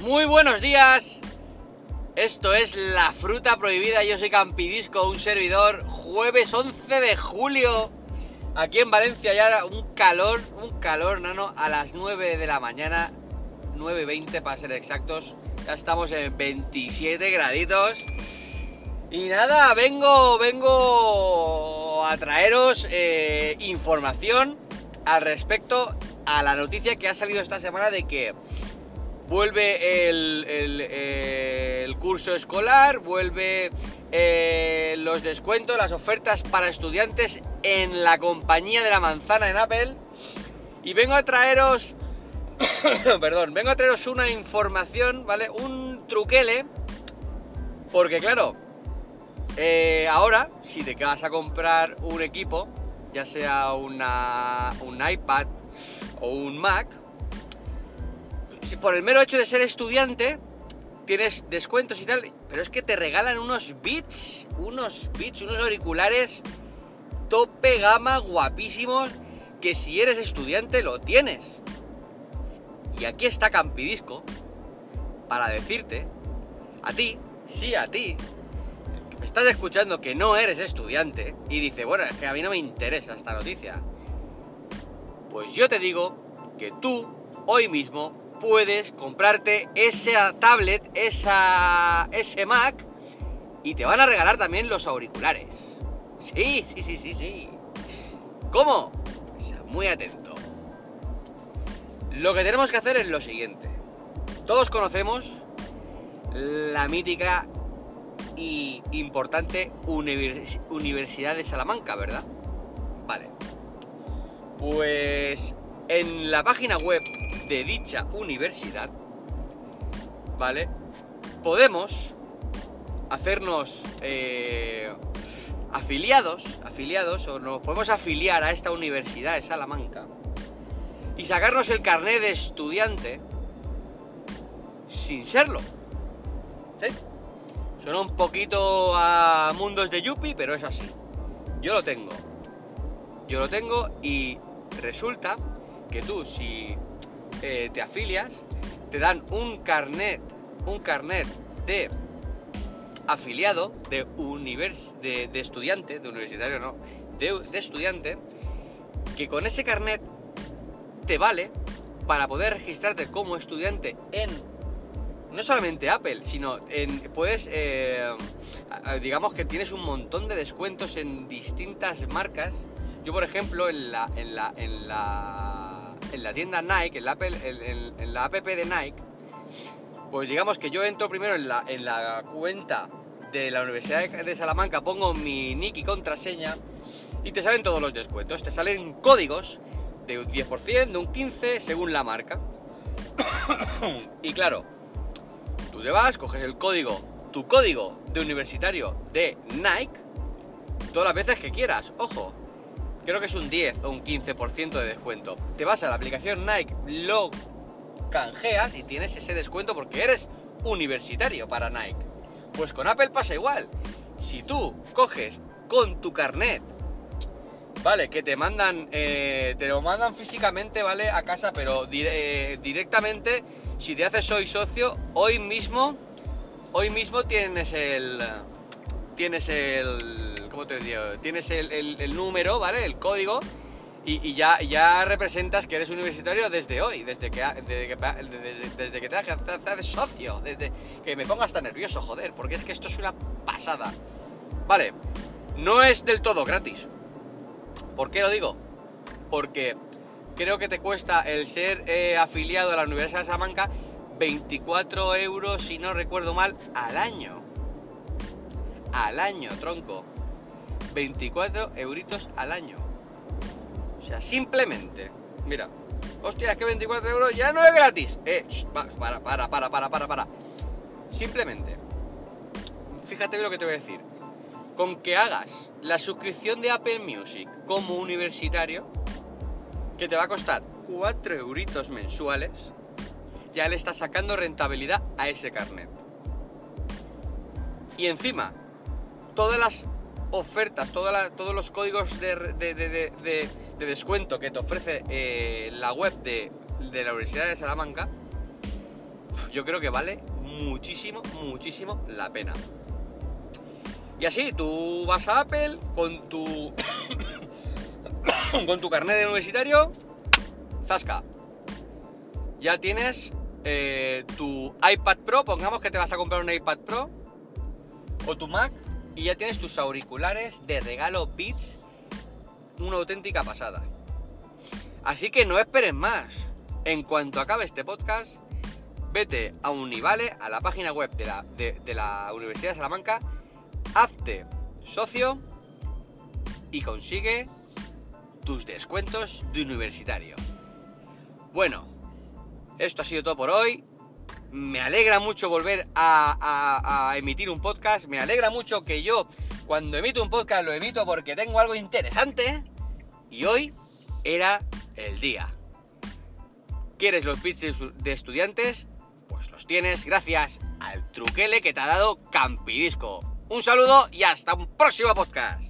Muy buenos días. Esto es La Fruta Prohibida. Yo soy Campidisco, un servidor. Jueves 11 de julio. Aquí en Valencia ya un calor, un calor, nano, a las 9 de la mañana. 9.20 para ser exactos. Ya estamos en 27 graditos. Y nada, vengo, vengo a traeros eh, información al respecto a la noticia que ha salido esta semana de que vuelve el, el, eh, el curso escolar, vuelve eh, los descuentos, las ofertas para estudiantes en la compañía de la manzana en Apple. Y vengo a traeros, perdón, vengo a traeros una información, ¿vale? Un truquele, porque claro, eh, ahora, si te vas a comprar un equipo, ya sea una, un iPad o un Mac, por el mero hecho de ser estudiante tienes descuentos y tal, pero es que te regalan unos bits, unos bits, unos auriculares tope gama guapísimos que si eres estudiante lo tienes. Y aquí está Campidisco para decirte, a ti, sí a ti, estás escuchando que no eres estudiante y dice, bueno, es que a mí no me interesa esta noticia. Pues yo te digo que tú, hoy mismo, puedes comprarte esa tablet, esa, ese Mac y te van a regalar también los auriculares. Sí, sí, sí, sí, sí. ¿Cómo? Pues muy atento. Lo que tenemos que hacer es lo siguiente. Todos conocemos la mítica y importante univers Universidad de Salamanca, ¿verdad? Vale. Pues en la página web de dicha universidad, ¿vale? Podemos hacernos eh, afiliados, afiliados, o nos podemos afiliar a esta universidad de Salamanca y sacarnos el carnet de estudiante sin serlo. ¿Sí? Suena un poquito a mundos de Yuppie, pero es así. Yo lo tengo. Yo lo tengo y resulta que tú, si eh, te afilias, te dan un carnet, un carnet de afiliado, de, univers, de, estudiante, de universitario no, de, de estudiante, que con ese carnet te vale para poder registrarte como estudiante en no solamente Apple, sino en, puedes, eh, digamos que tienes un montón de descuentos en distintas marcas. Yo, por ejemplo, en la, en la, en la, en la tienda Nike, en la, Apple, en, en la app de Nike, pues digamos que yo entro primero en la, en la cuenta de la Universidad de Salamanca, pongo mi nick y contraseña y te salen todos los descuentos. Te salen códigos de un 10%, de un 15%, según la marca. y claro, tú te vas, coges el código, tu código de universitario de Nike, todas las veces que quieras, ojo, creo que es un 10 o un 15% de descuento. Te vas a la aplicación Nike, lo canjeas y tienes ese descuento porque eres universitario para Nike. Pues con Apple pasa igual. Si tú coges con tu carnet, vale, que te mandan, eh, te lo mandan físicamente, vale, a casa, pero eh, directamente, si te haces hoy socio, hoy mismo, hoy mismo tienes el, tienes el, ¿cómo te digo? Tienes el, número, vale, el código. Y, ya, ya representas que eres universitario desde hoy, desde que, desde que, desde que te, haces socio, desde que me pongas tan nervioso, joder, porque es que esto es una pasada. Vale, no es del todo gratis. ¿Por qué lo digo? Porque creo que te cuesta el ser eh, afiliado a la Universidad de Salamanca 24 euros, si no recuerdo mal, al año. Al año, tronco. 24 euritos al año. O sea, simplemente, mira, hostia, que 24 euros ya no es gratis. Eh, para, para, para, para, para, para. Simplemente, fíjate lo que te voy a decir. Con que hagas la suscripción de Apple Music como universitario, que te va a costar 4 euritos mensuales, ya le estás sacando rentabilidad a ese carnet. Y encima, todas las ofertas, toda la, todos los códigos de, de, de, de, descuento que te ofrece eh, la web de, la Universidad de Salamanca, yo creo que vale muchísimo, muchísimo la pena. Y así, tú vas a Apple con tu. con tu carnet de universitario, zasca. Ya tienes eh, tu iPad Pro, pongamos que te vas a comprar un iPad Pro, o tu Mac, y ya tienes tus auriculares de regalo Beats, una auténtica pasada. Así que no esperes más. En cuanto acabe este podcast, vete a Univale, a la página web de la, de, la Universidad de Salamanca, hazte socio y consigue tus descuentos de universitario. Bueno, esto ha sido todo por hoy. Me alegra mucho volver a, emitir un podcast. Me alegra mucho que yo, cuando emito un podcast, lo emito porque tengo algo interesante. Y hoy era el día. ¿Quieres los bits de estudiantes? Pues los tienes gracias al truquele que te ha dado Campidisco. Un saludo y hasta un próximo podcast.